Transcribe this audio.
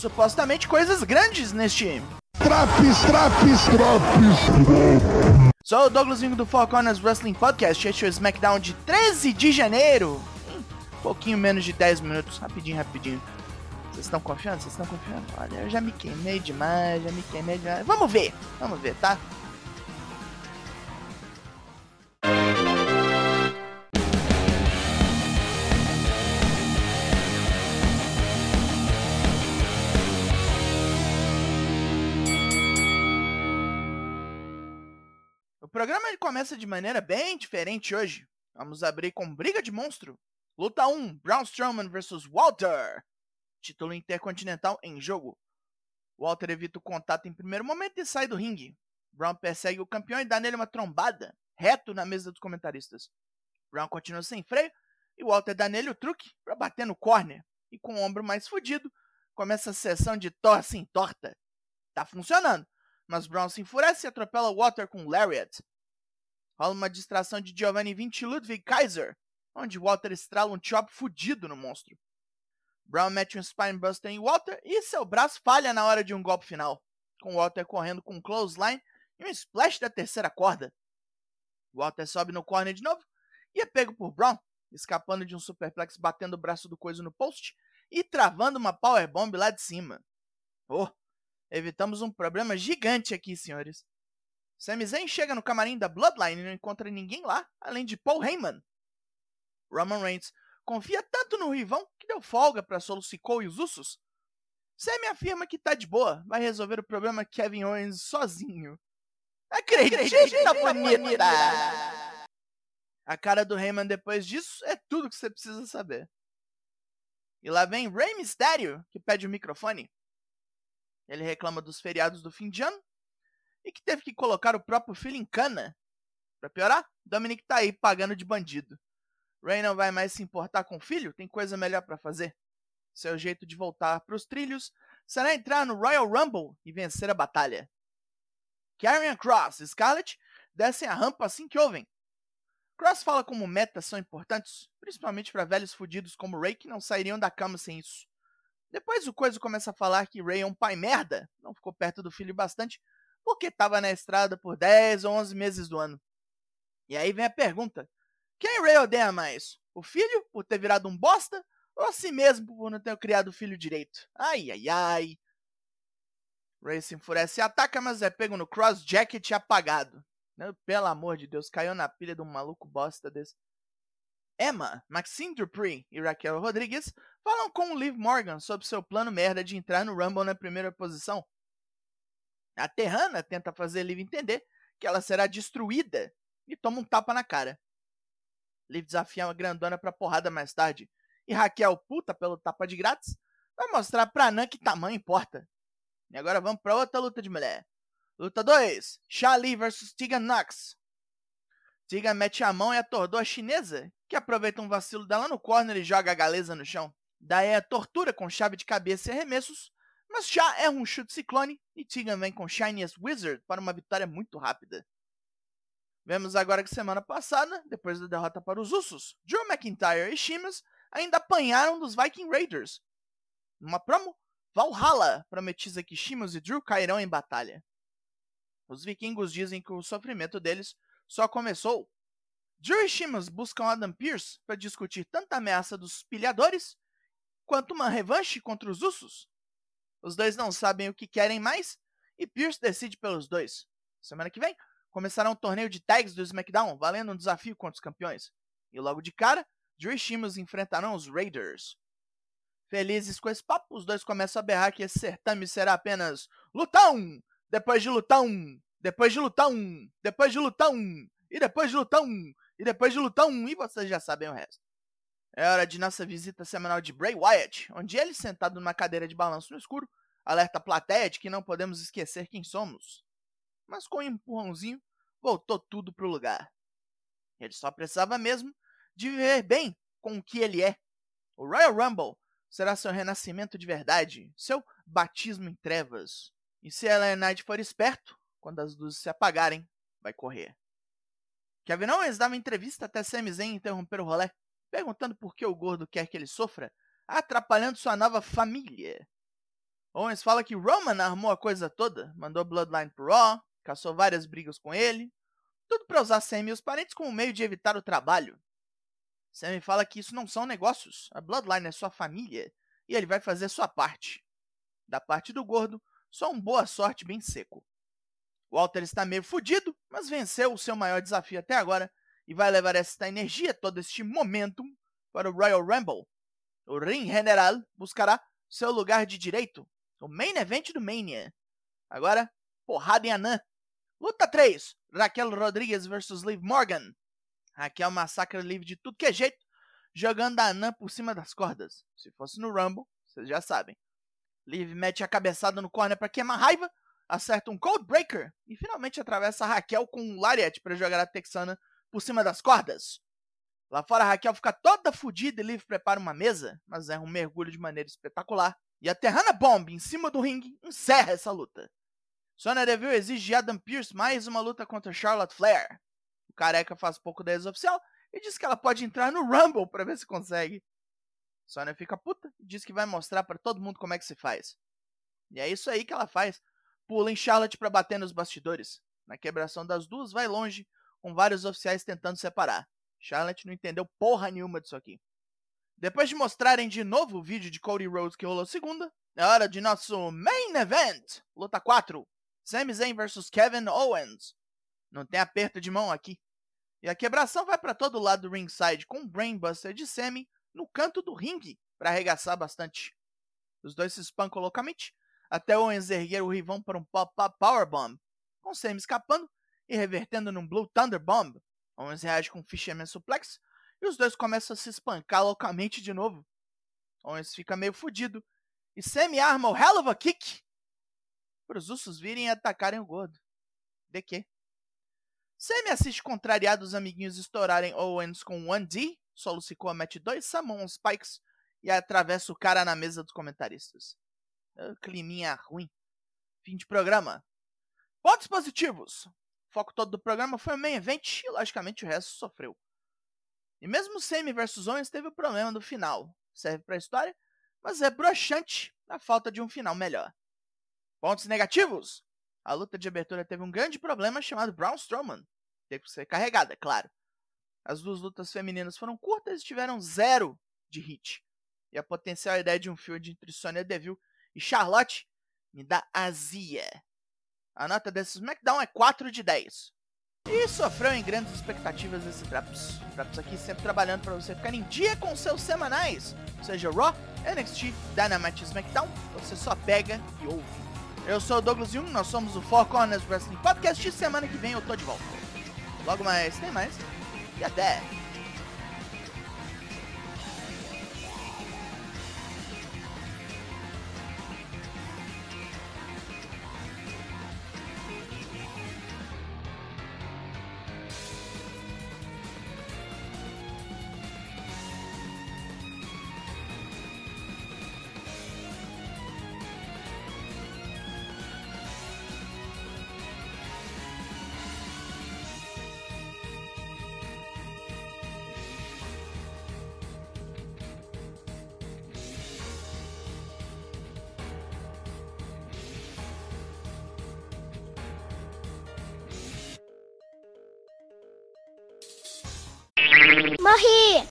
supostamente coisas grandes neste. Traps, traps, traps. Sou o Douglas Vingo do Four Corners Wrestling Podcast. Este é o SmackDown de 13 de janeiro. Um pouquinho menos de 10 minutos. Rapidinho, rapidinho. Vocês estão confiando? Vocês estão confiando? Olha, eu já me queimei demais, já me queimei demais. Vamos ver, vamos ver, tá? Começa de maneira bem diferente hoje. Vamos abrir com briga de monstro. Luta 1, Braun Strowman vs Walter. Título intercontinental em jogo. Walter evita o contato em primeiro momento e sai do ringue. Brown persegue o campeão e dá nele uma trombada, reto na mesa dos comentaristas. Brown continua sem freio e Walter dá nele o truque para bater no corner. E com o ombro mais fudido, começa a sessão de torce em torta. Tá funcionando, mas Brown se enfurece e atropela Walter com Lariat. Rola uma distração de Giovanni Vinci Ludwig Kaiser, onde Walter estrala um chop fudido no monstro. Brown mete um Spinebuster em Walter e seu braço falha na hora de um golpe final, com Walter correndo com um clothesline e um splash da terceira corda. Walter sobe no corner de novo e é pego por Brown, escapando de um superplex batendo o braço do coisa no post e travando uma powerbomb lá de cima. Oh, evitamos um problema gigante aqui, senhores. Sami Zayn chega no camarim da Bloodline e não encontra ninguém lá, além de Paul Heyman. Roman Reigns confia tanto no Rivão que deu folga para Solo Sikoa e os Usos. Sammy afirma que tá de boa, vai resolver o problema Kevin Owens sozinho. Acredita, bonita! A cara do Heyman depois disso é tudo que você precisa saber. E lá vem Rey Mysterio, que pede o microfone. Ele reclama dos feriados do fim de ano e que teve que colocar o próprio filho em cana. Pra piorar, Dominic tá aí pagando de bandido. Ray não vai mais se importar com o filho, tem coisa melhor para fazer. Seu jeito de voltar para os trilhos será entrar no Royal Rumble e vencer a batalha. Karrion Cross e Scarlett descem a rampa assim que ouvem. Cross fala como metas são importantes, principalmente para velhos fudidos como Ray que não sairiam da cama sem isso. Depois o Coisa começa a falar que Ray é um pai merda, não ficou perto do filho bastante, porque estava na estrada por 10 ou 11 meses do ano. E aí vem a pergunta: quem Ray odeia mais? O filho, por ter virado um bosta? Ou a si mesmo, por não ter criado o filho direito? Ai, ai, ai. Ray se enfurece e ataca, mas é pego no cross jacket apagado. Pelo amor de Deus, caiu na pilha de um maluco bosta desse. Emma, Maxine Dupree e Raquel Rodrigues falam com Liv Morgan sobre seu plano merda de entrar no Rumble na primeira posição. A Terrana tenta fazer Liv entender que ela será destruída e toma um tapa na cara. Liv desafia uma grandona pra porrada mais tarde. E Raquel, puta pelo tapa de grátis, vai mostrar pra Nan que tamanho importa. E agora vamos pra outra luta de mulher. Luta 2: Charlie vs Tegan Knox. Tegan mete a mão e atordou a chinesa, que aproveita um vacilo dela no corner e joga a galesa no chão. Daí a tortura com chave de cabeça e arremessos, mas Chá erra um chute ciclone e Tegan vem com Shiniest Wizard para uma vitória muito rápida. Vemos agora que semana passada, depois da derrota para os Usos, Drew McIntyre e Sheamus ainda apanharam dos Viking Raiders. Numa promo, Valhalla prometiza que Sheamus e Drew cairão em batalha. Os vikingos dizem que o sofrimento deles só começou. Drew e Sheamus buscam Adam Pearce para discutir tanto a ameaça dos pilhadores quanto uma revanche contra os Usos. Os dois não sabem o que querem mais e Pearce decide pelos dois. Semana que vem, começará um torneio de tags do SmackDown, valendo um desafio contra os campeões. E logo de cara, Drew e Sheamus enfrentarão os Raiders. Felizes com esse papo, os dois começam a berrar que esse certame será apenas lutão, depois de lutão, depois de lutão, depois de lutão, e depois de lutão, e depois de lutão, e vocês já sabem o resto. É hora de nossa visita semanal de Bray Wyatt, onde ele, sentado numa cadeira de balanço no escuro, alerta a plateia de que não podemos esquecer quem somos mas com um empurrãozinho voltou tudo pro lugar. Ele só precisava mesmo de viver bem com o que ele é. O Royal Rumble será seu renascimento de verdade, seu batismo em trevas. E se a Knight for esperto, quando as luzes se apagarem, vai correr. Kevin Owens dava entrevista até Sami Zayn interromper o rolê, perguntando por que o gordo quer que ele sofra, atrapalhando sua nova família. Owens fala que Roman armou a coisa toda, mandou Bloodline pro Raw, caçou várias brigas com ele, tudo para usar Sammy e os parentes como meio de evitar o trabalho. Sammy fala que isso não são negócios, a Bloodline é sua família e ele vai fazer sua parte. Da parte do gordo, só um boa sorte bem seco. Walter está meio fudido, mas venceu o seu maior desafio até agora e vai levar esta energia, todo este momentum, para o Royal Rumble. O Ring General buscará seu lugar de direito, o main event do Mania. Agora, porrada em Anã. Luta 3: Raquel Rodrigues vs Liv Morgan. Raquel massacra Liv de tudo que é jeito, jogando a Anã por cima das cordas. Se fosse no Rumble, vocês já sabem. Liv mete a cabeçada no corner para queimar raiva, acerta um Cold Breaker e finalmente atravessa Raquel com um Lariat para jogar a Texana por cima das cordas. Lá fora, Raquel fica toda fodida e Liv prepara uma mesa, mas erra um mergulho de maneira espetacular. E a Terrana Bomb em cima do ringue encerra essa luta. Sonya Deville exige de Adam Pearce mais uma luta contra Charlotte Flair. O careca faz pouco da ex-oficial e diz que ela pode entrar no Rumble para ver se consegue. Sonya fica puta e diz que vai mostrar para todo mundo como é que se faz. E é isso aí que ela faz. Pula em Charlotte para bater nos bastidores. Na quebração das duas, vai longe, com vários oficiais tentando separar. Charlotte não entendeu porra nenhuma disso aqui. Depois de mostrarem de novo o vídeo de Cody Rhodes que rolou segunda, é hora de nosso Main Event, luta 4, Sami Zayn vs Kevin Owens. Não tem aperto de mão aqui. E a quebração vai para todo lado do ringside com um Brainbuster de Sami no canto do ringue para arregaçar bastante. Os dois se espancam loucamente, até Owens erguer o rivão para um pop-up powerbomb, com Sami escapando e revertendo num Blue Thunder Bomb. Owens reage com Fisherman Suplex e os dois começam a se espancar loucamente de novo. Owens fica meio fudido e Sami arma o Hell of a Kick para os ursos virem e atacarem o gordo. De quê? Sami assiste contrariado os amiguinhos estourarem Owens com 1D Solo Sikoa mete dois Summon Spikes e atravessa o cara na mesa dos comentaristas. Uh, climinha ruim. Fim de programa. Pontos positivos. O foco todo do programa foi o main event e, logicamente, o resto sofreu. E mesmo Semi vs Owens teve o problema do final. Serve pra história, mas é broxante a falta de um final melhor. Pontos negativos. A luta de abertura teve um grande problema chamado Braun Strowman. Teve que ser carregada, é claro. As duas lutas femininas foram curtas e tiveram zero de hit. E a potencial ideia de um feud entre Sonya Deville e Charlotte me dá azia. A nota desse SmackDown é 4 de 10. E sofreu em grandes expectativas esse Traps. Traps aqui sempre trabalhando para você ficar em dia com seus semanais. Seja Raw, NXT, Dynamite SmackDown, você só pega e ouve. Eu sou o Douglas Jung, nós somos o Four Corners Wrestling Podcast e semana que vem eu tô de volta. Logo mais, tem mais e até! Mahi!